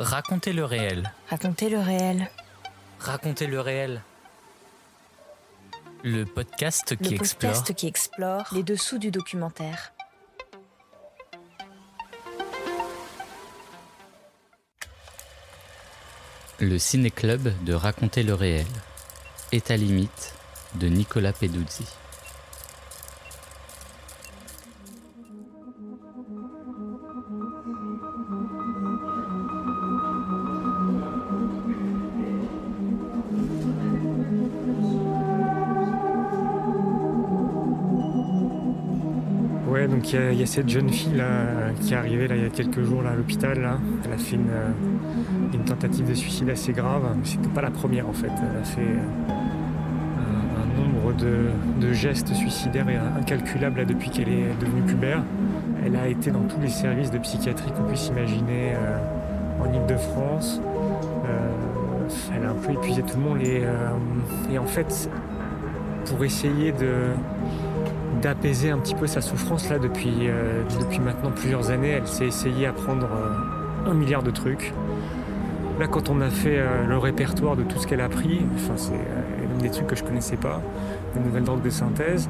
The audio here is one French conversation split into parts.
Racontez le réel. Racontez le réel. Racontez le réel. Le podcast qui le explore. podcast qui explore les dessous du documentaire. Le ciné-club de Raconter le réel. État limite de Nicolas Peduzzi. Il y, a- cette jeune fille qui est arrivée il y a quelques jours à l'hôpital. Elle a fait une, euh, une tentative de suicide assez grave. C'était pas la première en fait. Elle a fait euh, un, nombre de, gestes suicidaires incalculables depuis qu'elle est devenue pubère. Elle a été dans tous les services de psychiatrie qu'on puisse imaginer euh, en Ile-de-France. Elle a un peu épuisé tout le monde et en fait, pour essayer de d'apaiser un petit peu sa souffrance là depuis, euh, depuis maintenant plusieurs années. Elle s'est essayée à prendre euh, un milliard de trucs. Là, quand on a fait euh, le répertoire de tout ce qu'elle a pris, enfin, c'est même des trucs que je connaissais pas, de nouvelles drogues de synthèse,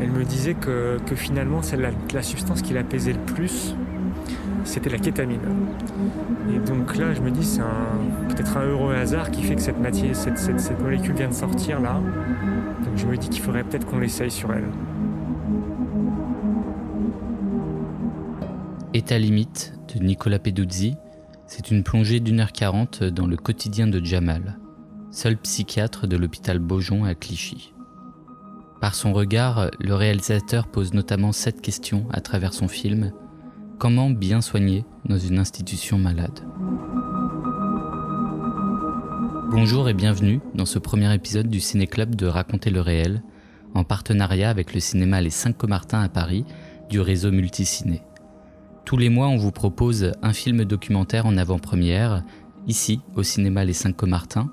elle me disait que, finalement, celle, la, substance qui l'apaisait le plus, c'était la kétamine. Et donc là, je me dis, c'est peut-être un heureux hasard qui fait que cette, matière, cette- cette molécule vient de sortir là. Donc je me dis qu'il faudrait peut-être qu'on l'essaye sur elle. État limite de Nicolas Peduzzi, c'est une plongée d'une heure quarante dans le quotidien de Jamal, seul psychiatre de l'hôpital Beaujon à Clichy. Par son regard, le réalisateur pose notamment cette question à travers son film Comment bien soigner dans une institution malade? Bonjour et bienvenue dans ce premier épisode du Ciné-Club de Raconter le réel, en partenariat avec le cinéma Les 5 Comartins à Paris du réseau Multiciné. Tous les mois, on vous propose un film documentaire en avant-première, ici, au cinéma Les 5 Comartins,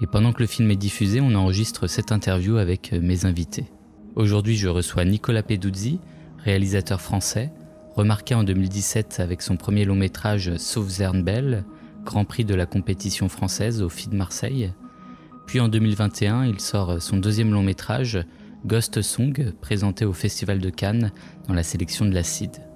et pendant que le film est diffusé, on enregistre cette interview avec euh, mes invités. Aujourd'hui, je reçois Nicolas Peduzzi, réalisateur français, remarqué en 2017 avec son premier long métrage Sauf Zernbel, Grand Prix de la compétition française au FID Marseille. Puis en 2021, il sort son deuxième long métrage, Ghost Song, présenté au Festival de Cannes dans la sélection de l'Acide.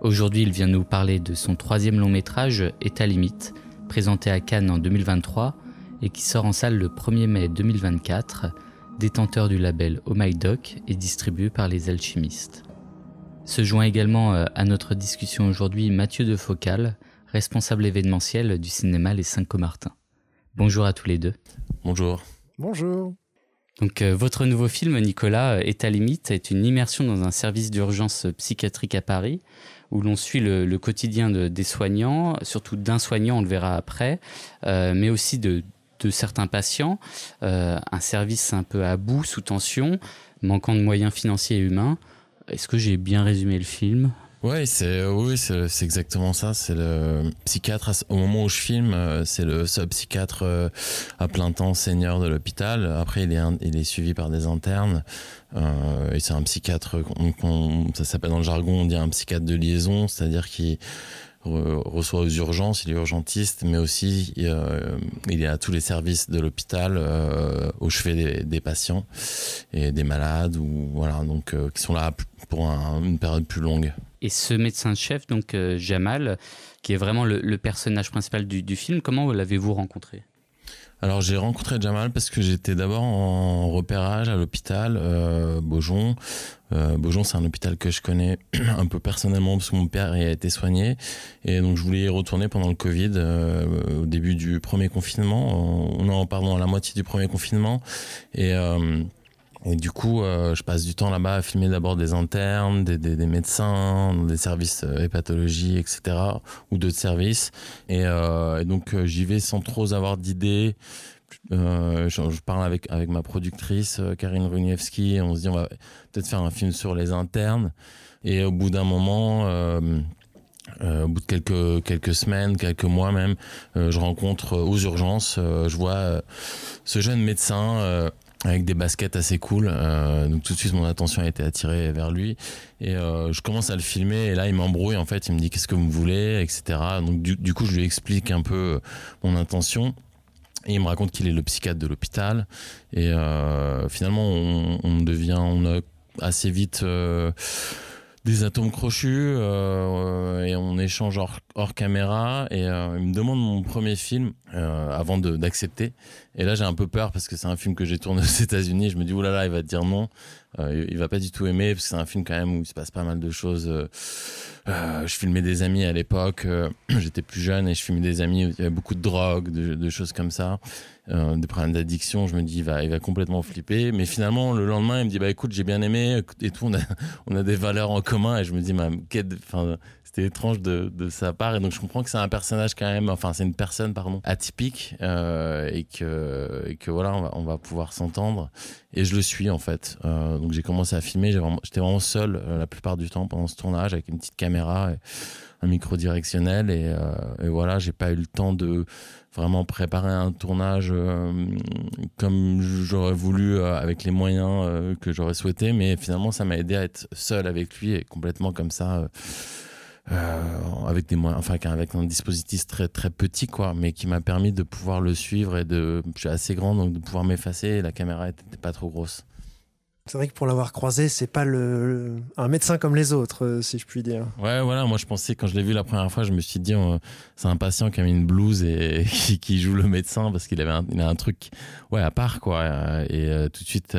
Aujourd'hui, il vient nous parler de son troisième long métrage, État limite, présenté à Cannes en 2023 et qui sort en salle le 1er mai 2024, détenteur du label Oh My Doc et distribué par les alchimistes. Se joint également euh, à notre discussion aujourd'hui Mathieu de Focal, responsable événementiel du cinéma Les 5 Comartins. Bonjour à tous les deux. Bonjour. Bonjour. Donc, euh, votre nouveau film, Nicolas, euh, État limite, est une immersion dans un service d'urgence psychiatrique à Paris, où l'on suit le, quotidien de- des soignants, surtout d'un soignant, on le verra après, euh, mais aussi de, de certains patients. Euh, un service un peu à bout, sous tension, manquant de moyens financiers et humains. Est-ce que j'ai bien résumé le film? Ouais, c'est oui, c'est exactement ça. C'est le psychiatre ce- au moment où je filme, euh, c'est le sub-psychiatre euh, à plein temps senior de l'hôpital. Après, il est il est suivi par des internes euh, et c'est un psychiatre. qu'on- ça s'appelle dans le jargon, on dit un psychiatre de liaison, c'est-à-dire qu'il re- reçoit aux urgences, il est urgentiste, mais aussi euh, il est à tous les services de l'hôpital euh, au chevet des, patients et des malades ou voilà donc euh, qui sont là pour un- une période plus longue. Et ce médecin-chef, donc euh, Jamal, qui est vraiment le, personnage principal du, film, comment l'avez-vous rencontré? Alors j'ai rencontré Jamal parce que j'étais d'abord en repérage à l'hôpital euh, Beaujon. Euh, Beaujon c'est un hôpital que je connais un peu personnellement parce que mon père y a été soigné et donc je voulais y retourner pendant le Covid au début du premier confinement. On en pardon à la moitié du premier confinement et et du coup, euh, je passe du temps là-bas à filmer d'abord des internes, des, médecins, des services euh, hépatologie, etc., ou d'autres services. Et, euh, donc, j'y vais sans trop avoir d'idées. Je, parle avec, ma productrice, Karine Runiewski, et on se dit, on va peut-être faire un film sur les internes. Et au bout d'un moment, au bout de quelques, quelques semaines, quelques mois même, je rencontre aux urgences, je vois ce jeune médecin avec des baskets assez cool. Euh, donc tout de suite, mon attention a été attirée vers lui. Et euh, je commence à le filmer. Et là, il m'embrouille. En fait, il me dit qu'est-ce que vous voulez, etc. Donc du, coup, je lui explique un peu euh, mon intention. Et il me raconte qu'il est le psychiatre de l'hôpital. Et finalement, on, on, devient, on a assez vite des atomes crochus euh, et on échange hors, caméra et euh, il me demande mon premier film euh, avant d'accepter. Et là j'ai un peu peur parce que c'est un film que j'ai tourné aux États-Unis. Je me dis oulala là là, il va te dire non. Il va pas du tout aimer parce que c'est un film quand même où il se passe pas mal de choses. Je filmais des amis à l'époque j'étais plus jeune et je filmais des amis où il y avait beaucoup de drogue de, de choses comme ça euh, des problèmes d'addiction. Je me dis, il va, il va complètement flipper. Mais finalement, le lendemain, il me dit, bah écoute, j'ai bien aimé et tout. On a, on a des valeurs en commun. Et je me dis, bah, enfin, c'était étrange de, de, sa part. Et donc, je comprends que c'est un personnage quand même, enfin, c'est une personne, pardon, atypique euh, et que, et que voilà, on va, on va pouvoir s'entendre. Et je le suis en fait. Euh, donc, j'ai commencé à filmer. J'étais vraiment, seul euh, la plupart du temps pendant ce tournage avec une petite caméra. Et, un micro directionnel et, euh, et voilà j'ai pas eu le temps de vraiment préparer un tournage comme j'aurais voulu avec les moyens que j'aurais souhaité mais finalement ça m'a aidé à être seul avec lui et complètement comme ça avec des moyens enfin avec un dispositif très très petit quoi mais qui m'a permis de pouvoir le suivre et de je suis assez grand donc de pouvoir m'effacer. La caméra était pas trop grosse c'est vrai que pour l'avoir croisé, c'est pas le, un médecin comme les autres, euh, si je puis dire. Ouais, voilà. Moi, je pensais quand je l'ai vu la première fois, je me suis dit, euh, c'est un patient qui a mis une blouse et qui, joue le médecin parce qu'il avait un, il a un truc, ouais, à part quoi. Et euh, tout de suite,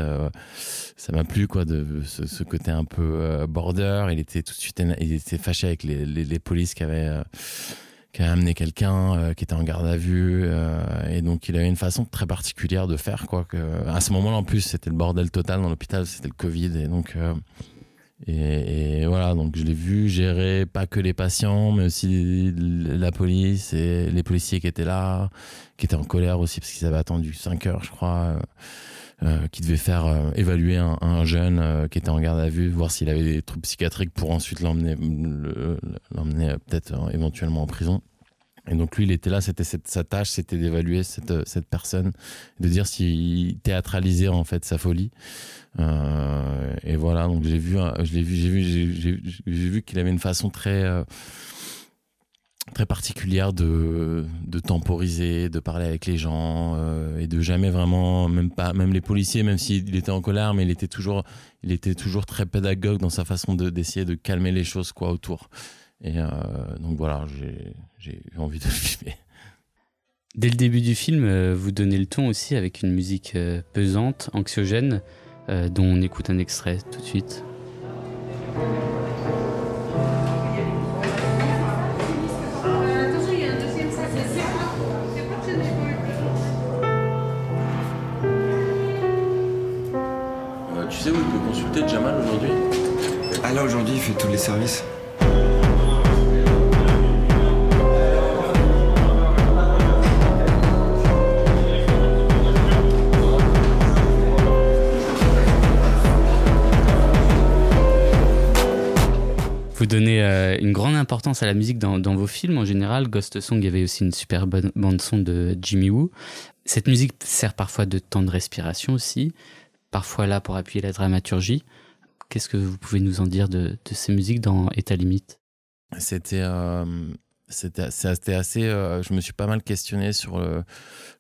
ça m'a plu quoi de ce, côté un peu border. Il était tout de suite, il était fâché avec les, les, les polices qui avaient qui a amené quelqu'un euh, qui était en garde à vue euh, et donc il avait une façon très particulière de faire quoi que à ce moment-là en plus c'était le bordel total dans l'hôpital c'était le Covid et donc euh, et, et, voilà donc je l'ai vu gérer pas que les patients mais aussi la police et les policiers qui étaient là qui étaient en colère aussi parce qu'ils avaient attendu 5 heures je crois euh, qui devait faire euh, évaluer un, un jeune euh, qui était en garde à vue, voir s'il avait des troubles psychiatriques pour ensuite l'emmener, l'emmener peut-être éventuellement en prison. Et donc lui, il était là, c'était sa tâche, c'était d'évaluer cette, cette personne, de dire s'il théâtralisait en fait sa folie. Euh, et voilà, donc j'ai vu, je l'ai vu, j'ai vu, j'ai vu qu'il avait une façon très très particulière de, de temporiser, de parler avec les gens euh, et de jamais vraiment, même pas, même les policiers, même s'il était en colère, mais il était toujours, il était toujours très pédagogue dans sa façon de d'essayer de calmer les choses quoi autour. Et euh, donc voilà, j'ai eu envie de le filmer. Dès le début du film, euh, vous donnez le ton aussi avec une musique pesante, anxiogène, dont on écoute un extrait tout de suite. Sais où il peut consulter Jamal aujourd'hui Ah là aujourd'hui il fait tous les services. Vous donnez euh, une grande importance à la musique dans, dans, vos films en général. Ghost Song, il y avait aussi une super bonne bande son de Jimmy Woo. Cette musique sert parfois de temps de respiration aussi parfois là pour appuyer la dramaturgie. Qu'est-ce que vous pouvez nous en dire de, ces musiques dans État limite? C'était euh, c'était assez. Euh, je me suis pas mal questionné sur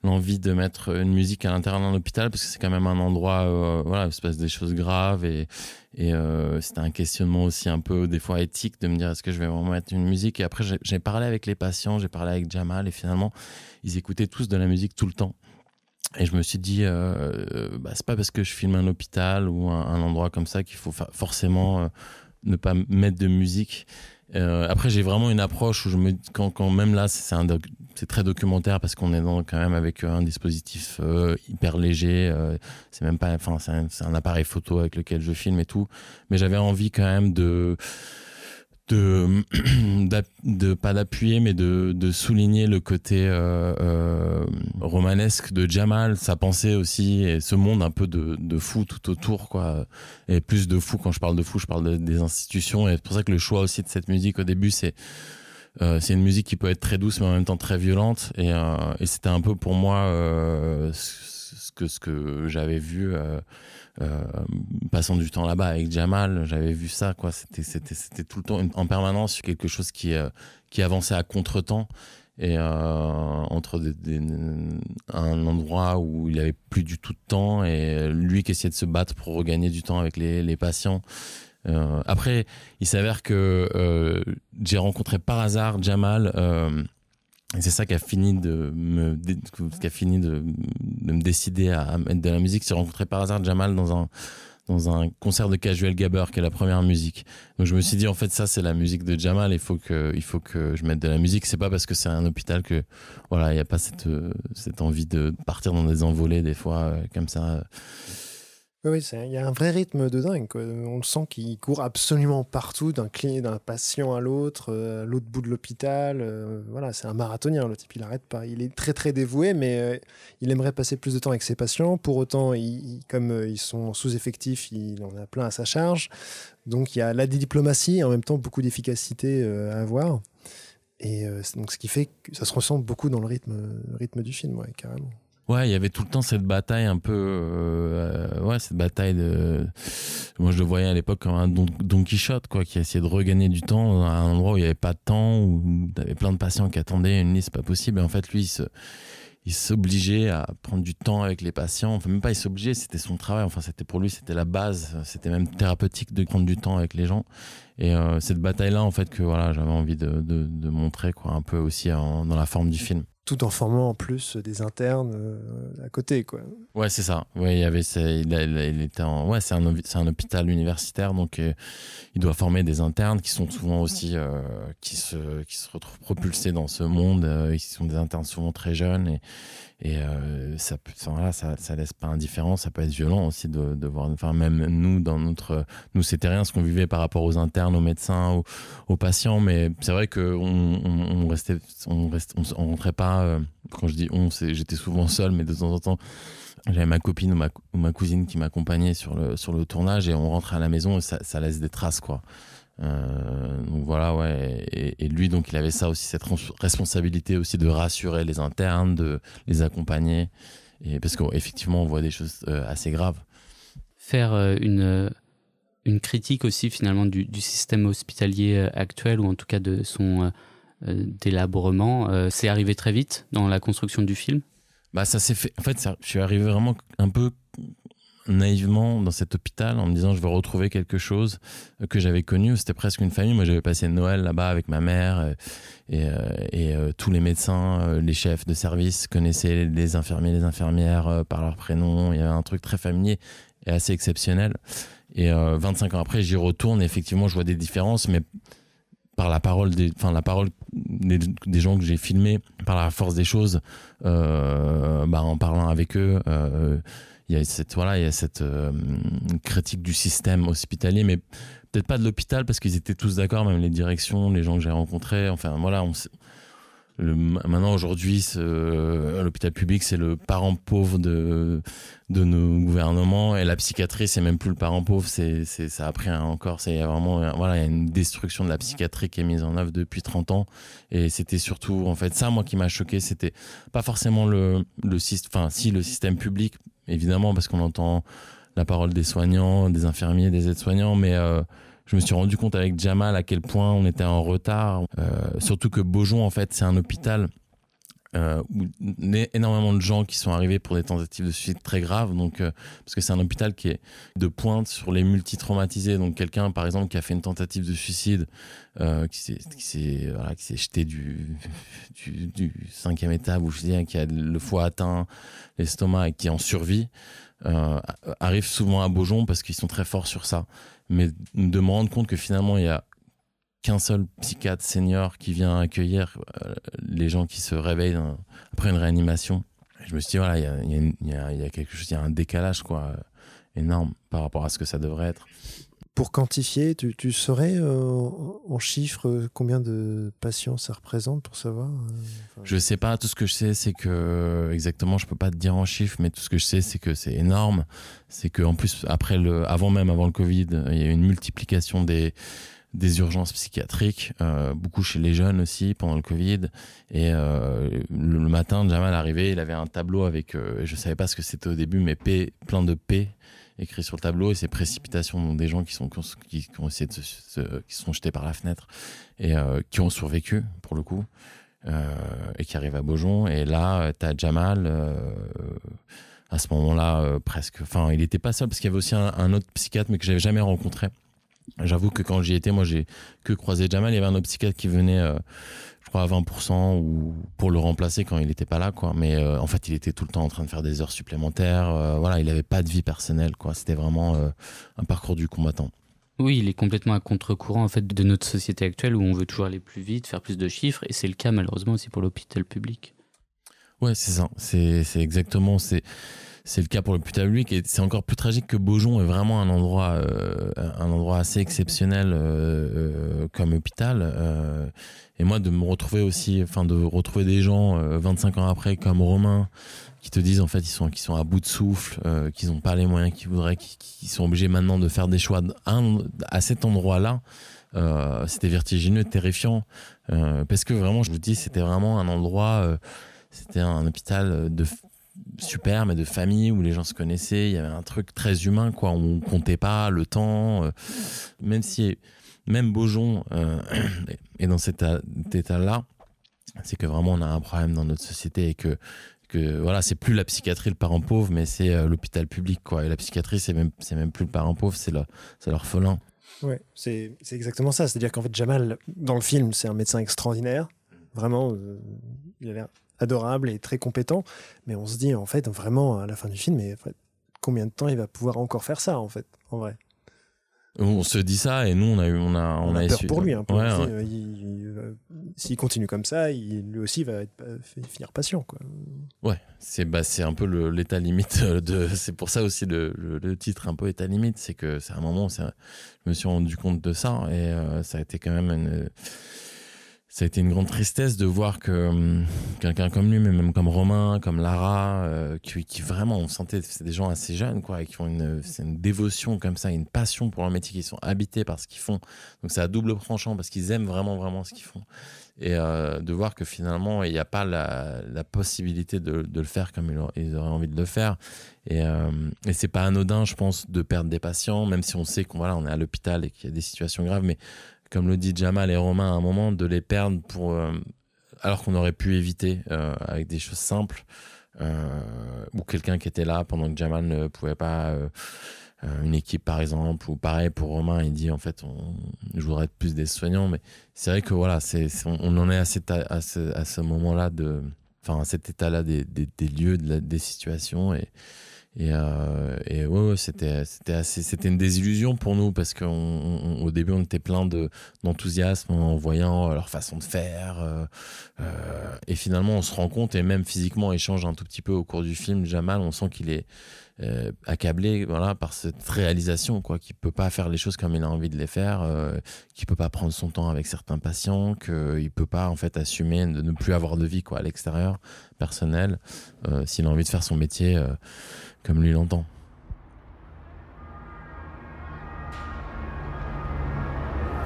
l'envie de mettre une musique à l'intérieur d'un hôpital parce que c'est quand même un endroit euh, voilà, où il se passe des choses graves et c'était un questionnement aussi un peu des fois éthique de me dire est-ce que je vais vraiment mettre une musique? Et après j'ai parlé avec les patients, j'ai parlé avec Jamal et finalement ils écoutaient tous de la musique tout le temps. Et je me suis dit, euh, bah, c'est pas parce que je filme un hôpital ou un, endroit comme ça qu'il faut forcément euh, ne pas mettre de musique. Euh, après, j'ai vraiment une approche où je me, quand, quand même là, c'est très documentaire parce qu'on est quand même avec un dispositif euh, hyper léger. Euh, c'est même pas, enfin, c'est un, appareil photo avec lequel je filme et tout. Mais j'avais envie quand même de de, de pas d'appuyer mais de, de, souligner le côté euh, euh, romanesque de Jamal sa pensée aussi et ce monde un peu de, de fou tout autour quoi. Et plus de fou quand je parle de fou je parle des institutions et c'est pour ça que le choix aussi de cette musique au début c'est euh, c'est une musique qui peut être très douce mais en même temps très violente et, euh, et c'était un peu pour moi euh, ce que, ce que j'avais vu passant du temps là-bas avec Jamal. J'avais vu ça, quoi. C'était, tout le temps en permanence quelque chose qui, qui avançait à contre-temps et euh, entre un endroit où il avait plus du tout de temps et lui qui essayait de se battre pour regagner du temps avec les, les patients. Euh, après, il s'avère que euh, j'ai rencontré par hasard Jamal. Et c'est ça qui a fini de me, qui a fini de, me décider à mettre de la musique. J'ai rencontré par hasard Jamal dans un dans un concert de Casual Gabber qui est la première musique. Donc je me suis dit en fait ça c'est la musique de Jamal, il faut que il faut que je mette de la musique, c'est pas parce que c'est un hôpital que voilà, il y a pas cette cette envie de partir dans des envolées des fois euh, comme ça. Oui, il y a un vrai rythme de dingue. On le sent qu'il court absolument partout, d'un d'un patient à l'autre, euh, à l'autre bout de l'hôpital. Euh, voilà, c'est un marathonien, le type, il n'arrête pas. Il est très très dévoué, mais euh, il aimerait passer plus de temps avec ses patients. Pour autant, comme ils sont sous-effectifs, il en a plein à sa charge. Donc il y a la diplomatie et en même temps beaucoup d'efficacité à avoir. Et donc ce qui fait que ça se ressent beaucoup dans le rythme, rythme du film, ouais, carrément. Ouais, il y avait tout le temps cette bataille un peu, euh, ouais, cette bataille de. Moi, je le voyais à l'époque comme un Don, Don, Quichotte, quoi, qui essayait de regagner du temps à un endroit où il n'y avait pas de temps, où avait plein de patients qui attendaient une liste pas possible. Et en fait, lui, il s'obligeait à prendre du temps avec les patients. Enfin, même pas il s'obligeait, c'était son travail. Enfin, c'était pour lui, c'était la base. C'était même thérapeutique de prendre du temps avec les gens. Et euh, cette bataille-là, en fait, que voilà, j'avais envie de, montrer, quoi, un peu aussi dans la forme du film tout en formant en plus des internes euh, à côté quoi. Ouais, c'est ça. Ouais, il y avait il, était ouais, c'est un c'est un hôpital universitaire donc euh, il doit former des internes qui sont souvent aussi euh, qui se qui se retrouvent propulsés dans ce monde, ils sont des internes souvent très jeunes et et euh, ça, ça, laisse pas indifférent, ça peut être violent aussi de, de voir. Enfin, même nous, dans notre, nous, c'était rien ce qu'on vivait par rapport aux internes, aux médecins, aux, patients, mais c'est vrai qu'on on, on, restait, on, reste, on, rentrait pas. Euh, quand je dis on, j'étais souvent seul, mais de temps en temps, j'avais ma copine ou ma, ou ma cousine qui m'accompagnait sur le, tournage et on rentrait à la maison et ça, laisse des traces, quoi. Euh, donc voilà, ouais. Et, lui, donc, il avait ça aussi, cette responsabilité aussi de rassurer les internes, de les accompagner. Parce qu'effectivement, on voit des choses euh, assez graves. Faire une, critique aussi finalement du, système hospitalier actuel, ou en tout cas de son délabrement, c'est arrivé très vite dans la construction du film? Bah ça s'est fait en fait je suis arrivé vraiment un peu naïvement dans cet hôpital en me disant je vais retrouver quelque chose que j'avais connu. C'était presque une famille. Moi, j'avais passé Noël là-bas avec ma mère euh, et, euh, euh, tous les médecins, les chefs de service connaissaient les infirmiers, les infirmières par leur prénom. Il y avait un truc très familier et assez exceptionnel. Et 25 ans après, j'y retourne et effectivement, je vois des différences, mais par la parole des, enfin la parole des, gens que j'ai filmés, par la force des choses, bah, en parlant avec eux il y a cette voilà il y a cette euh, critique du système hospitalier mais peut-être pas de l'hôpital parce qu'ils étaient tous d'accord même les directions les gens que j'ai rencontrés enfin voilà on maintenant aujourd'hui l'hôpital public c'est le parent pauvre de de nos gouvernements et la psychiatrie c'est même plus le parent pauvre c'est ça a pris encore c'est vraiment voilà il y a une destruction de la psychiatrie qui est mise en œuvre depuis 30 ans et c'était surtout en fait ça moi qui m'a choqué c'était pas forcément le le enfin si le système public évidemment, parce qu'on entend la parole des soignants, des infirmiers, des aides-soignants, mais euh, je me suis rendu compte avec Jamal à quel point on était en retard. Euh, surtout que Beaujon, en fait, c'est un hôpital euh, où énormément de gens qui sont arrivés pour des tentatives de suicide très graves. Donc, euh, parce que c'est un hôpital qui est de pointe sur les multitraumatisés. Donc, quelqu'un, par exemple, qui a fait une tentative de suicide, euh, qui s'est qui voilà, qui jeté du, du, du cinquième étage, ou je dis, qui a le foie atteint, l'estomac et qui en survit, euh, arrive souvent à Beaujon parce qu'ils sont très forts sur ça. Mais de me rendre compte que finalement, il y a qu'un seul psychiatre senior qui vient accueillir euh, les gens qui se réveillent après une réanimation. je me suis dit, voilà, il y a, y, a, y a, quelque chose, il y a un décalage quoi, énorme par rapport à ce que ça devrait être. Pour quantifier, tu, tu saurais euh, en chiffres combien de patients ça représente pour savoir euh, Je sais pas. Tout ce que je sais, c'est que exactement, je peux pas te dire en chiffres, mais tout ce que je sais, c'est que c'est énorme. C'est que en plus, après le, avant même, avant le Covid, il y a eu une multiplication des des urgences psychiatriques, euh, beaucoup chez les jeunes aussi pendant le Covid. Et euh, le, matin, Jamal arrivait, il avait un tableau avec, euh, je savais pas ce que c'était au début, mais P, plein de P écrits sur le tableau et ces précipitations, des gens qui sont qui, ont essayé de se, qui sont jetés par la fenêtre et euh, qui ont survécu pour le coup et qui arrivent à Beaujon. Et là, tu as Jamal à ce moment-là presque. Enfin, il n'était pas seul parce qu'il y avait aussi un, un autre psychiatre mais que j'avais jamais rencontré J'avoue que quand j'y étais, moi, j'ai que croisé Jamal. Il y avait un autre psychiatre qui venait, euh, je crois, à 20% ou pour le remplacer quand il n'était pas là, quoi. Mais euh, en fait, il était tout le temps en train de faire des heures supplémentaires. Euh, voilà, il n'avait pas de vie personnelle, quoi. C'était vraiment un parcours du combattant. Oui, il est complètement à contre-courant en fait de notre société actuelle où on veut toujours aller plus vite, faire plus de chiffres, et c'est le cas malheureusement aussi pour l'hôpital public. Ouais, c'est ça. C'est exactement. C'est c'est le cas pour le public et c'est encore plus tragique que Beaujon est vraiment un endroit, euh, un endroit assez exceptionnel euh, euh, comme hôpital. et moi, de me retrouver aussi, enfin, de retrouver des gens 25 ans après comme Romain qui te disent en fait ils sont qui sont à bout de souffle, qu'ils n'ont pas les moyens qu'ils voudraient, qu'ils sont obligés maintenant de faire des choix à cet endroit-là. c'était vertigineux, terrifiant, parce que vraiment, je vous dis, c'était vraiment un endroit, c'était un hôpital de super, mais de famille où les gens se connaissaient. Il y avait un truc très humain, quoi. On comptait pas le temps, euh, même si même Beaujon euh, est dans cet état-là. C'est que vraiment on a un problème dans notre société et que que voilà, c'est plus la psychiatrie le parent pauvre, mais c'est euh, l'hôpital public, quoi. Et la psychiatrie, c'est même c'est même plus le parent pauvre, c'est l'orphelin. Ouais, c'est exactement ça. C'est-à-dire qu'en fait, Jamal, dans le film, c'est un médecin extraordinaire. Vraiment, il a l'air adorable et très compétent. Mais on se dit, en fait, vraiment, à la fin du film, mais combien de temps il va pouvoir encore faire ça, en fait, en vrai? On se dit ça et nous on a eu on a on, a, peur pour lui. Hein, euh, S'il continue comme ça, il, lui aussi va être, finir patient quoi. Ouais, c'est bah c'est un peu l'état limite de. C'est pour ça aussi le, le, titre un peu état limite, c'est que c'est un moment où je me suis rendu compte de ça et euh, ça a été quand même une ça a été une grande tristesse de voir que hum, quelqu'un comme lui, mais même comme Romain, comme Lara, euh, qui, vraiment, on sentait, c'est des gens assez jeunes, quoi, et qui ont une, une dévotion comme ça, une passion pour leur métier, qui sont habités par ce qu'ils font. Donc c'est à double tranchant parce qu'ils aiment vraiment, vraiment ce qu'ils font. Et euh, de voir que finalement, il n'y a pas la, possibilité de, de, le faire comme ils, auraient envie de le faire. Et, euh, et c'est pas anodin, je pense, de perdre des patients, même si on sait qu'on voilà, on est à l'hôpital et qu'il y a des situations graves, mais comme le dit Jamal et Romain à un moment, de les perdre pour, euh, alors qu'on aurait pu éviter euh, avec des choses simples, euh, ou quelqu'un qui était là pendant que Jamal ne pouvait pas, une équipe par exemple, ou pareil pour Romain, il dit en fait, on, je voudrais être plus des soignants, mais c'est vrai que voilà, on, en est à, ce, moment-là enfin, à cet état-là des, lieux, de des situations et et, euh, et ouais, c'était c'était assez c'était une désillusion pour nous parce qu'au début on était plein de d'enthousiasme en voyant leur façon de faire euh, euh, et finalement on se rend compte et même physiquement il change un tout petit peu au cours du film Jamal on sent qu'il est euh, accablé voilà par cette réalisation quoi qu'il peut pas faire les choses comme il a envie de les faire euh, qu'il peut pas prendre son temps avec certains patients qu'il peut pas en fait assumer de ne plus avoir de vie quoi à l'extérieur personnel euh, s'il a envie de faire son métier euh, comme lui l'entend.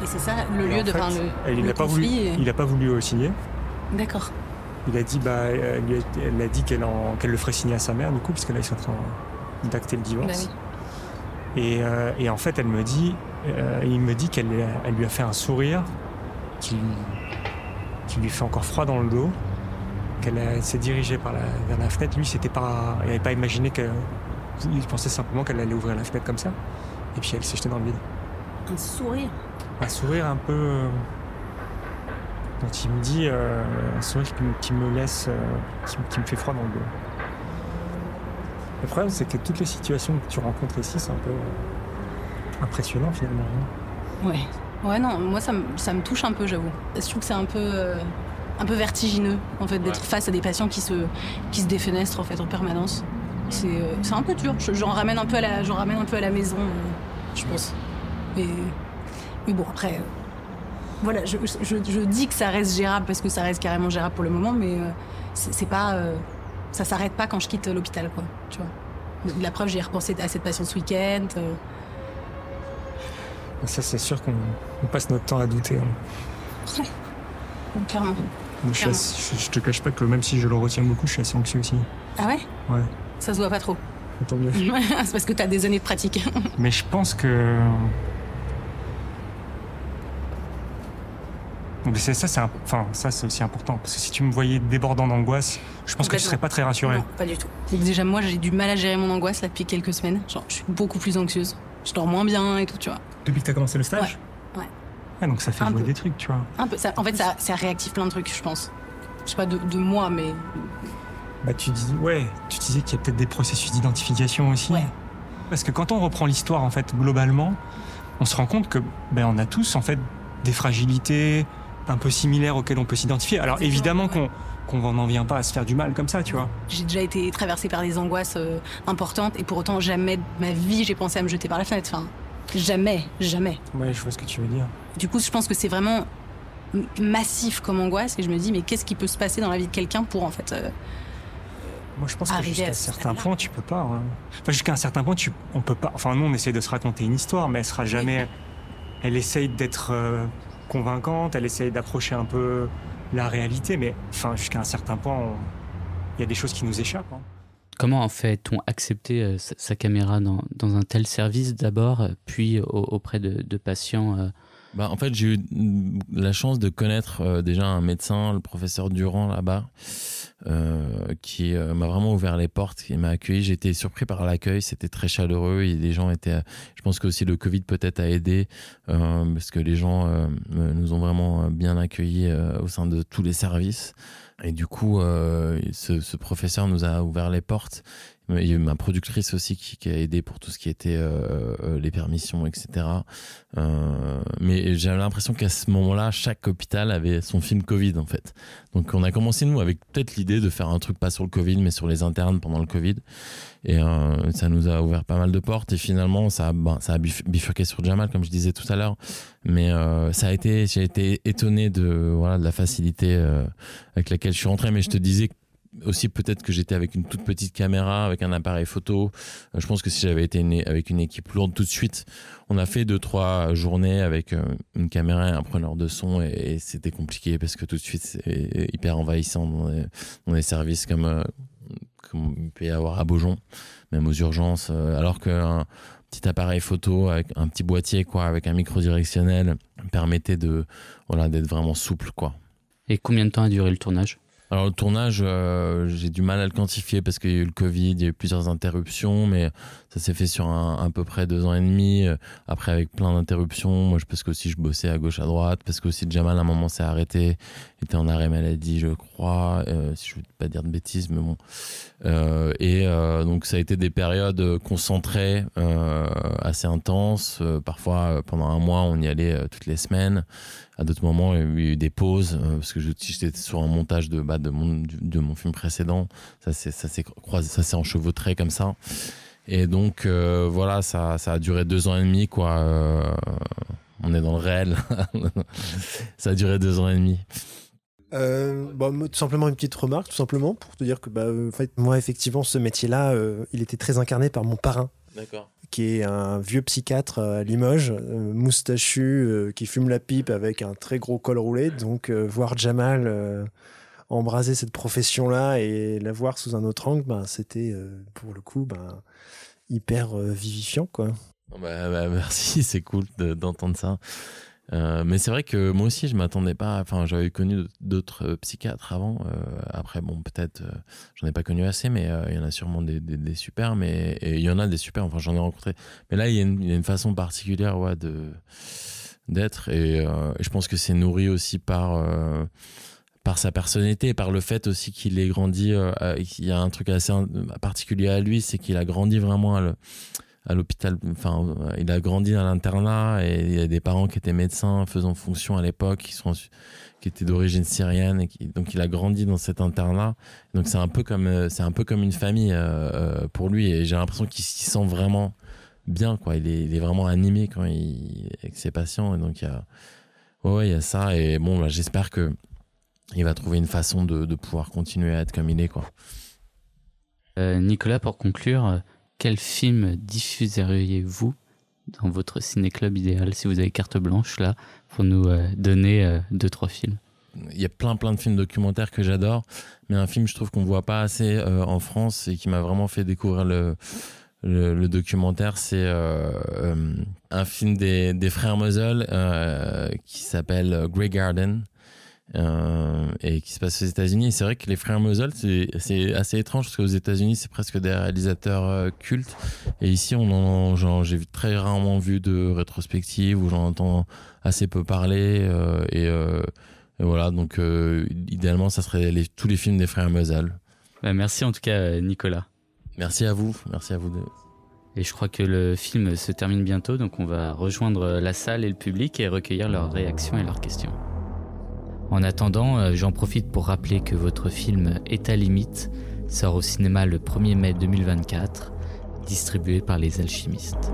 Et c'est ça le lieu de. Fait, le, il n'a pas, voulu, il a pas voulu signer. D'accord. Il a dit, bah, elle, a dit qu'elle le ferait signer à sa mère, du coup, parce que là, ils sont en train d'acter le divorce. Bah et, euh, et, en fait, elle me dit, euh, il me dit qu'elle elle lui a fait un sourire qui, qui lui fait encore froid dans le dos qu'elle s'est dirigée par la, vers la fenêtre. Lui, c'était pas, il n'avait pas imaginé que, il pensait simplement qu'elle allait ouvrir la fenêtre comme ça. Et puis elle s'est jetée dans le vide. Un sourire. Un sourire un peu, euh, dont il me dit, un sourire qui, me laisse, euh, qui, me fait froid dans le dos. Le problème, c'est que toutes les situations que tu rencontres ici, c'est un peu impressionnant finalement. Hein. Ouais. Ouais, non, moi ça me, ça me touche un peu, j'avoue. Je trouve que c'est un peu un peu vertigineux en fait d'être face à des patients qui se qui se défenestrent en fait en permanence. C'est euh, un peu dur. J'en ramène un peu à la j'en ramène un peu à la maison, euh, je pense. Et mais bon après. Euh, voilà, je, je, je, dis que ça reste gérable parce que ça reste carrément gérable pour le moment, mais c'est pas, ça s'arrête pas quand je quitte l'hôpital, quoi. Tu vois. La preuve, j'ai repensé à cette patiente ce week-end. Ça, c'est sûr qu'on on passe notre temps à douter. hein. Clairement. Je, suis assez- je- je te cache pas que même si je le retiens beaucoup, je suis assez anxieux aussi. Ah ouais? Ouais, Ça se voit pas trop. tant mieux. c'est parce que t'as des années de pratique. Mais je pense que. Mais c'est ça, c'est un- enfin ça c'est aussi important parce que si tu me voyais débordant d'angoisse, je pense que tu serais pas très rassuré. Non, pas du tout. Déjà, moi, j'ai du mal à gérer mon angoisse là depuis quelques semaines. Genre, je suis beaucoup plus anxieuse. Je dors moins bien et tout, tu vois. Depuis que t'as commencé le stage. Ouais, ouais. Ouais, donc ça fait Un jouer peu. des trucs, tu vois. Un peu. Ça, en fait, ça, ça réactive plein de trucs, je pense. Je sais pas de, de moi, mais Bah tu dis, ouais, tu disais qu'il y a peut-être des processus d'identification aussi. Ouais. Parce que quand on reprend l'histoire en fait globalement, on se rend compte que ben on a tous en fait des fragilités un peu similaires auxquelles on peut s'identifier. Alors Exactement, évidemment ouais. qu'on n'en vient pas à se faire du mal comme ça, tu vois. j'ai déjà été traversée par des angoisses euh, importantes et pour autant, jamais de ma vie, j'ai pensé à me jeter par la fenêtre. Enfin, jamais, jamais. Ouais, je vois ce que tu veux dire. Du coup, je pense que c'est vraiment massif comme angoisse et je me dis, mais qu'est-ce qui peut se passer dans la vie de quelqu'un pour en fait. euh, Moi, je pense que jusqu'à un ce certain point, tu peux pas. hein. Enfin, jusqu'à un certain point, tu, on peut pas. Enfin, nous, on essaie de se raconter une histoire, mais elle sera jamais. Elle essaye d'être euh, convaincante, elle essaye d'approcher un peu la réalité, mais enfin, jusqu'à un certain point, on- il y a des choses qui nous échappent. hein. Comment en fait-on accepter euh, sa, sa caméra dans, dans un tel service d'abord, puis au- auprès de, de patients euh, Bah, en fait, j'ai eu mm, la chance de connaître euh, déjà un médecin, le professeur Durand là-bas, euh, qui euh, m'a vraiment ouvert les portes, qui m'a accueilli. Été surpris par l'accueil, c'était très chaleureux. Et les gens étaient. Je pense que aussi le Covid peut-être a aidé, euh, parce que les gens euh, nous ont vraiment bien accueillis euh, au sein de tous les services. Et du coup, euh, ce, ce professeur nous a ouvert les portes. Il y a eu ma productrice aussi qui, qui a aidé pour tout ce qui était euh, euh, les permissions, etc. Euh, mais j'avais l'impression qu'à ce moment-là, chaque hôpital avait son film Covid en fait. Donc on a commencé nous avec peut-être l'idée de faire un truc pas sur le Covid, mais sur les internes pendant le Covid. Et euh, ça nous a ouvert pas mal de portes. Et finalement, ça, ben, ça a bif- bifurqué sur Jamal, comme je disais tout à l'heure. Mais euh, ça a été, j'ai été étonné de voilà de la facilité euh, avec laquelle je suis rentré. Mais je te disais aussi peut-être que j'étais avec une toute petite caméra, avec un appareil photo. Je pense que si j'avais été une- avec une équipe lourde tout de suite, on a fait deux trois journées avec une caméra et un preneur de son et, et c'était compliqué parce que tout de suite c'est hyper envahissant dans les, dans les services comme euh, comme il peut y avoir à Beaujon, même aux urgences. euh, alors qu'un petit appareil photo avec un petit boîtier quoi, avec un micro directionnel permettait de voilà d'être vraiment souple quoi. Et combien de temps a duré le tournage? Alors le tournage, euh, j'ai du mal à le quantifier parce qu'il y a eu le Covid, il y a eu plusieurs interruptions, mais ça s'est fait sur un, à peu près deux ans et demi. euh, Après avec plein d'interruptions, moi je parce que aussi je bossais à gauche à droite, parce que aussi Jamal à un moment s'est arrêté, était en arrêt maladie je crois, euh, si je veux pas dire de bêtises, bon. Euh, et donc ça a été des périodes concentrées, assez intenses. Parfois pendant un mois on y allait toutes les semaines. À d'autres moments, il y a eu des pauses parce que j'étais sur un montage de, bah, de, mon, de mon film précédent. Ça s'est ça s'est croisé, ça s'est enchevautré comme ça. Et donc euh, voilà, ça, ça a duré deux ans et demi quoi. Euh, on est dans le réel. ça a duré deux ans et demi. Euh, bon, tout simplement une petite remarque, tout simplement pour te dire que bah, en fait, moi effectivement ce métier-là, euh, il était très incarné par mon parrain, D'accord. qui est un vieux psychiatre à Limoges, euh, moustachu, euh, qui fume la pipe avec un très gros col roulé. Donc euh, voir Jamal euh, embraser cette profession-là et la voir sous un autre angle, ben, c'était euh, pour le coup ben, hyper euh, vivifiant quoi. Bah, bah, merci, c'est cool de- d'entendre ça. Euh, mais c'est vrai que moi aussi, je m'attendais pas. Enfin, j'avais connu d'autres psychiatres avant. Après, bon, peut-être, euh, j'en ai pas connu assez, mais il y en a sûrement des, des, des super. Mais il y en a des super. Enfin, j'en ai rencontré. Mais là, il y, a une, façon particulière, de d'être. Et, je pense que c'est nourri aussi par par sa personnalité, par le fait aussi qu'il ait grandi. euh, à- il y a un truc assez particulier à lui, c'est qu'il a grandi vraiment à l'hôpital. Enfin, euh, il a grandi à l'internat et il y a des parents qui étaient médecins faisant fonction à l'époque, qui sont qui étaient d'origine syrienne et donc il a grandi dans cet internat. Donc c'est un peu comme euh, c'est un peu comme une famille euh, euh, pour lui et j'ai l'impression qu'il s'y sent vraiment bien quoi. Il est, vraiment animé quand il avec ses patients et donc il y a ouais il y a ça et bon bah, j'espère que il va trouver une façon de, de pouvoir continuer à être comme il est quoi. Euh, Nicolas, pour conclure, euh, quel film diffuseriez-vous dans votre ciné-club idéal Si vous avez carte blanche là, pour nous donner deux, trois films? Il y a plein plein de films documentaires que j'adore, mais un film je trouve qu'on voit pas assez en France et qui m'a vraiment fait découvrir le, le, documentaire, c'est euh, euh, un film des, des frères euh, qui s'appelle Grey Garden. Et qui se passe aux États-Unis. C'est vrai que les frères Muzzle, c'est assez étrange parce qu'aux États-Unis, c'est presque des réalisateurs cultes. Et ici, on j'ai très rarement vu de rétrospective où j'en entends assez peu parler. Et, voilà, donc idéalement, ça serait tous les films des frères Muzzle. Bah, merci en tout cas, Nicolas. Merci à vous, merci à vous deux. Et je crois que le film se termine bientôt, donc on va rejoindre la salle et le public et recueillir leurs réactions et leurs questions. En attendant, euh, j'en profite pour rappeler que votre film État limite sort au cinéma le 1er mai 2024, distribué par les alchimistes.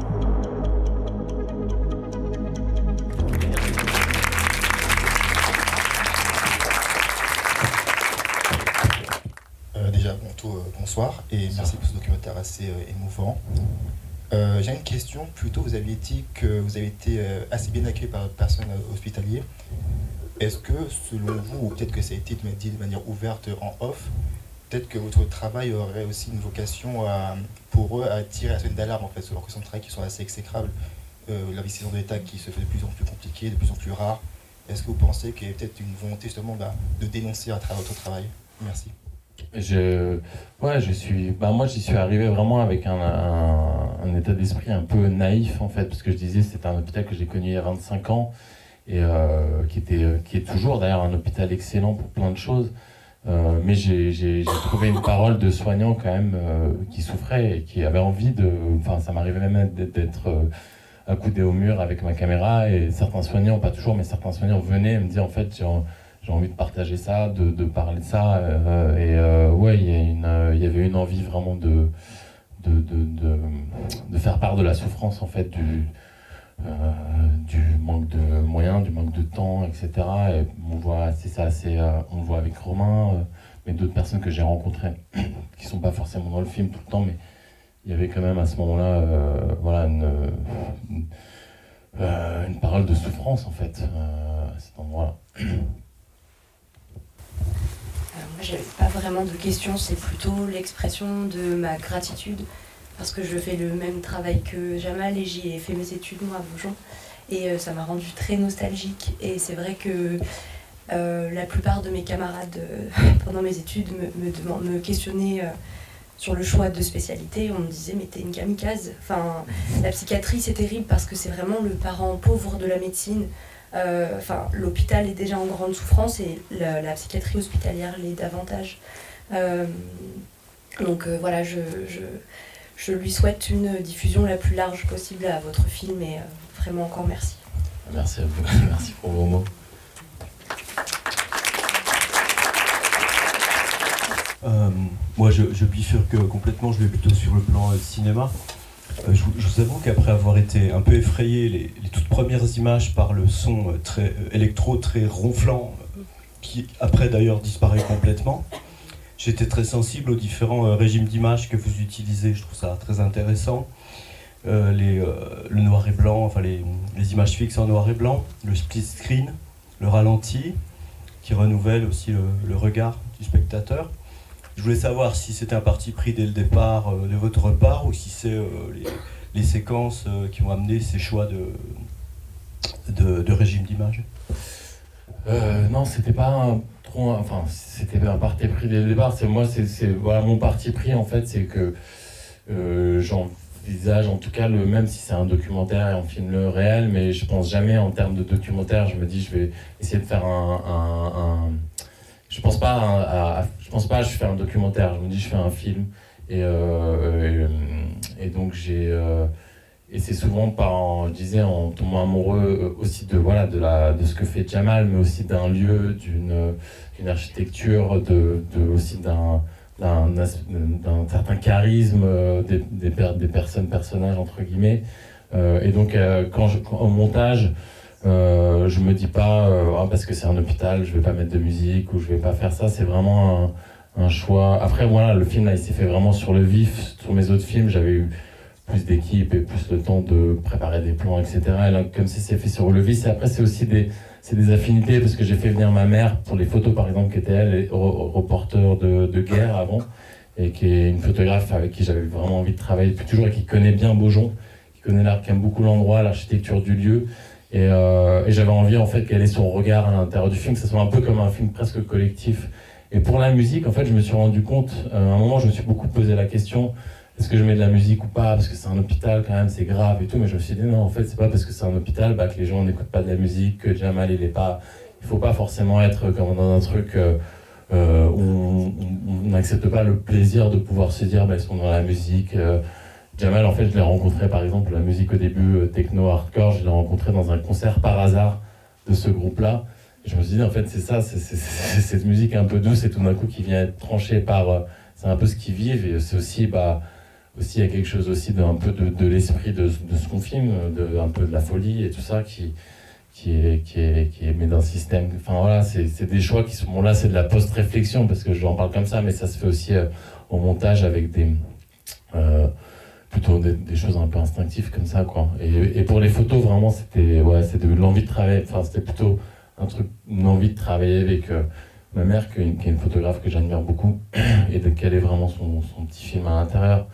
Euh, bonsoir et merci pour ce documentaire assez euh, émouvant. Euh, j'ai une question, plutôt vous avez dit que vous avez été assez bien accueilli par le personnel hospitalier. Est-ce que selon vous, ou peut-être que ça a été dit de manière ouverte en off, peut-être que votre travail aurait aussi une vocation pour eux à tirer la sonnette d'alarme en fait questions de travail qui sont assez exécrables, euh, l'investissement de l'État qui se fait de plus en plus compliqué, de plus en plus rare. Est-ce que vous pensez qu'il y a peut-être une volonté justement bah, de dénoncer à travers votre travail? Merci. Je, ouais, je suis, bah moi j'y suis arrivé vraiment avec un, état d'esprit un peu naïf en fait, parce que je disais c'était un hôpital que j'ai connu il y a 25 ans et euh, qui, était, qui est toujours d'ailleurs un hôpital excellent pour plein de choses. Euh, mais j'ai trouvé une parole de soignant quand même euh, qui souffrait et qui avait envie de. Enfin, ça m'arrivait même d'être accoudé au mur avec ma caméra et certains soignants, pas toujours, mais certains soignants venaient me dire en fait, j'ai envie de partager ça, de, de parler de ça. Euh, et euh, ouais, il y, euh, y, avait une envie vraiment de de, de, de, faire part de la souffrance en fait du manque de moyens, du manque de temps, etc. Et on voit, c'est ça, c'est, on voit avec Romain, mais d'autres personnes que j'ai rencontrées qui sont pas forcément dans le film tout le temps, mais il y avait quand même à ce moment-là, voilà, une, parole de souffrance en fait à cet endroit-là. moi, n'avais pas vraiment de questions, c'est plutôt l'expression de ma gratitude parce que je fais le même travail que Jamal et j'y ai fait mes études moi à Beaujon et euh, ça m'a rendu très nostalgique et c'est vrai que euh, la plupart de mes camarades euh, pendant mes études me, me, questionnaient sur le choix de spécialité. On me disait mais t'es une kamikaze. Enfin, la psychiatrie c'est terrible parce que c'est vraiment le parent pauvre de la médecine. Enfin, l'hôpital est déjà en grande souffrance et la, psychiatrie hospitalière l'est davantage. Donc voilà, je, lui souhaite une diffusion la plus large possible à votre film et vraiment encore merci. Merci à vous, merci pour vos mots. moi, je, je bifurque complètement, je vais plutôt sur le plan cinéma. Euh, je, vous avoue qu'après avoir été un peu effrayé les, toutes premières images par le son euh, très euh, électro très ronflant, qui après d'ailleurs disparaît complètement, j'étais très sensible aux différents régimes d'image que vous utilisez. Je trouve ça très intéressant. les, le noir et blanc, enfin les, images fixes en noir et blanc, le split screen, le ralenti, qui renouvelle aussi le regard du spectateur. Je voulais savoir si c'était un parti pris dès le départ euh, de votre part ou si c'est euh, les, séquences euh, qui ont amené ces choix de, de, régime d'image. non, c'était pas enfin, c'était un parti pris dès le. C'est moi, c'est voilà mon parti pris en fait, c'est que j'envisage en tout cas le même si c'est un documentaire et on filme le réel, mais je pense jamais en termes de documentaire. Je me dis, je vais essayer de faire un je pense pas à, je pense pas je fais un documentaire je me dis je fais un film et, euh, et, donc j'ai euh, et c'est souvent par je disais en tombant amoureux euh, aussi de voilà de la de ce que fait Jamal mais aussi d'un lieu d'une d'une architecture de, aussi d'un d'un certain charisme des, des, des, personnes personnages entre guillemets et donc quand au montage euh, je me dis pas euh, ah, parce que c'est un hôpital, je vais pas mettre de musique ou je vais pas faire ça. C'est vraiment un, choix. Après voilà, le film il s'est fait vraiment sur le vif. Sur mes autres films, j'avais eu plus d'équipe et plus le temps de préparer des plans, etc. Et là, comme si c'est fait sur le vis, et après c'est aussi des, c'est des affinités parce que j'ai fait venir ma mère pour les photos par exemple qui était elle reporter de, guerre avant et qui est une photographe avec qui j'avais vraiment envie de travailler depuis toujours et qui connaît bien Beaujon, qui connaît l'art, qui aime beaucoup l'endroit, l'architecture du lieu et, euh, j'avais envie en fait qu'elle ait son regard à l'intérieur du film, que ce soit un peu comme un film presque collectif. Et pour la musique, en fait, je me suis rendu compte, euh, à un moment, je me suis beaucoup posé la question est-ce que je mets de la musique ou pas Parce que c'est un hôpital quand même, c'est grave et tout. Mais je me suis dit non, en fait, c'est pas parce que c'est un hôpital bah, que les gens n'écoutent pas de la musique, que Jamal il est pas. Il faut pas forcément être comme dans un truc euh, euh où on n'accepte pas le plaisir de pouvoir se dire bah, ils sont dans la musique. Euh. Jamal, en fait, je l'ai rencontré par exemple, la musique au début techno hardcore, je l'ai rencontré dans un concert par hasard de ce groupe-là. Je me suis dit en fait, c'est ça, c'est cette musique un peu douce et tout d'un coup qui vient être tranchée par. c'est un peu ce qu'ils vivent et c'est aussi. Bah, aussi il y a quelque chose aussi d'un peu de, de l'esprit de, de, ce qu'on filme, de, un peu de la folie et tout ça qui, qui est, qui est, qui est mais d'un système. Enfin voilà, c'est des choix qui sont. Bon là, c'est de la post-réflexion parce que je en parle comme ça, mais ça se fait aussi euh, au montage avec des. Euh, plutôt des, choses un peu instinctives comme ça, quoi. Et, et pour les photos, vraiment, c'était ouais, de l'envie de travailler. Enfin, c'était plutôt un truc, une envie de travailler avec. Euh, ma mère, qui est, une, photographe que j'admire beaucoup, et de ait vraiment son, son petit film à l'intérieur.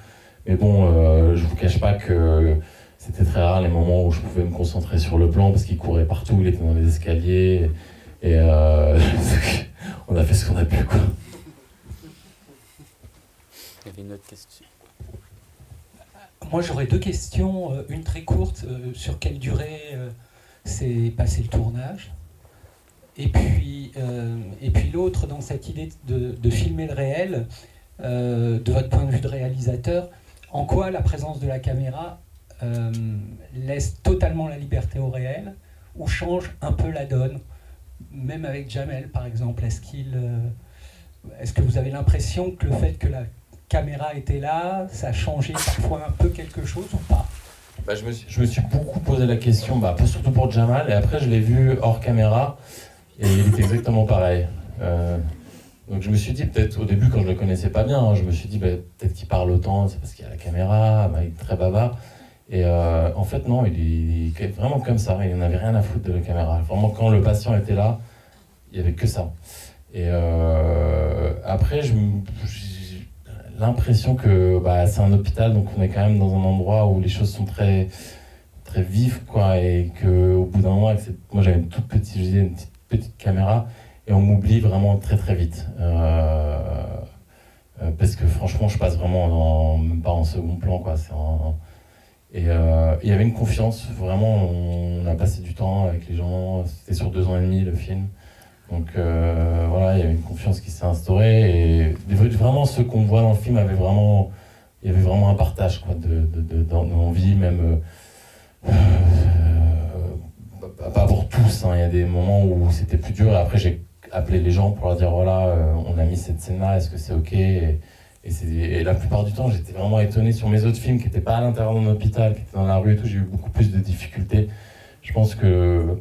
Mais bon, euh, je vous cache pas que c'était très rare les moments où je pouvais me concentrer sur le plan parce qu'il courait partout, il était dans les escaliers. Et euh, on a fait ce qu'on a pu. Quoi. Il y avait une autre question. Moi j'aurais deux questions, euh, une très courte, sur quelle durée s'est passé le tournage et puis, et puis l'autre, dans cette idée de, de filmer le réel, de votre point de vue de réalisateur, en quoi la présence de la caméra euh, laisse totalement la liberté au réel ou change un peu la donne, même avec Jamel par exemple? Est-ce euh, est-ce que vous avez l'impression que le fait que la caméra était là, ça a changé parfois un peu quelque chose ou pas? Bah, je, me suis, je, me suis, beaucoup posé la question, bah, surtout pour Jamal, et après je l'ai vu hors caméra, et il était exactement pareil. Euh, donc je me suis dit, peut-être au début, quand je le connaissais pas bien, hein, je me suis dit, bah, peut-être qu'il parle autant, c'est parce qu'il y a la caméra, bah, il est très bavard. Et euh, en fait, non, il est, vraiment comme ça, il n'avait rien à foutre de la caméra. Vraiment, quand le patient était là, il n'y avait que ça. Et euh, après, j'ai l'impression que bah, c'est un hôpital, donc on est quand même dans un endroit où les choses sont très, très vives, quoi, et qu'au bout d'un moment, moi j'avais une toute petite, une petite, petite caméra, et on m'oublie vraiment très très vite. Euh, euh, parce que franchement, je passe vraiment même pas en second plan. Quoi. Et euh, il y avait une confiance, vraiment, on a passé du temps avec les gens, c'était sur deux ans et demi le film. Donc voilà, il y avait une confiance qui s'est instaurée et vraiment ce qu'on voit dans le film avait vraiment, il y avait vraiment un partage quoi, de, de, d'envie, même pas pour tous. Hein. Il y a des moments où c'était plus dur et après j'ai appeler les gens pour leur dire voilà, euh, on a mis cette scène-là, est-ce que c'est ok et, la plupart du temps, j'étais vraiment étonné sur mes autres films qui n'étaient pas à l'intérieur d'un hôpital, qui étaient dans la rue et tout. J'ai eu beaucoup plus de difficultés. Je pense que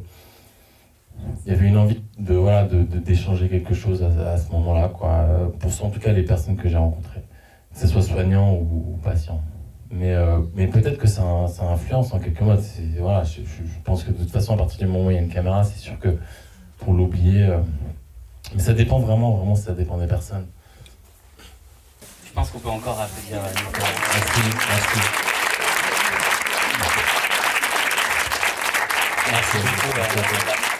il y avait une envie de voilà d'échanger quelque chose à, ce moment-là, quoi. Pour en tout cas les personnes que j'ai rencontrées, que ce soit soignant ou, patient. Mais, euh, mais peut-être que ça, influence en quelque modo. Voilà, je, pense que de toute façon, à partir du moment où il y a une caméra, c'est sûr que pour l'oublier. Euh, mais ça dépend vraiment, vraiment, ça dépend des personnes. Je pense qu'on peut encore applaudir Nicolas. Merci, merci. Merci beaucoup.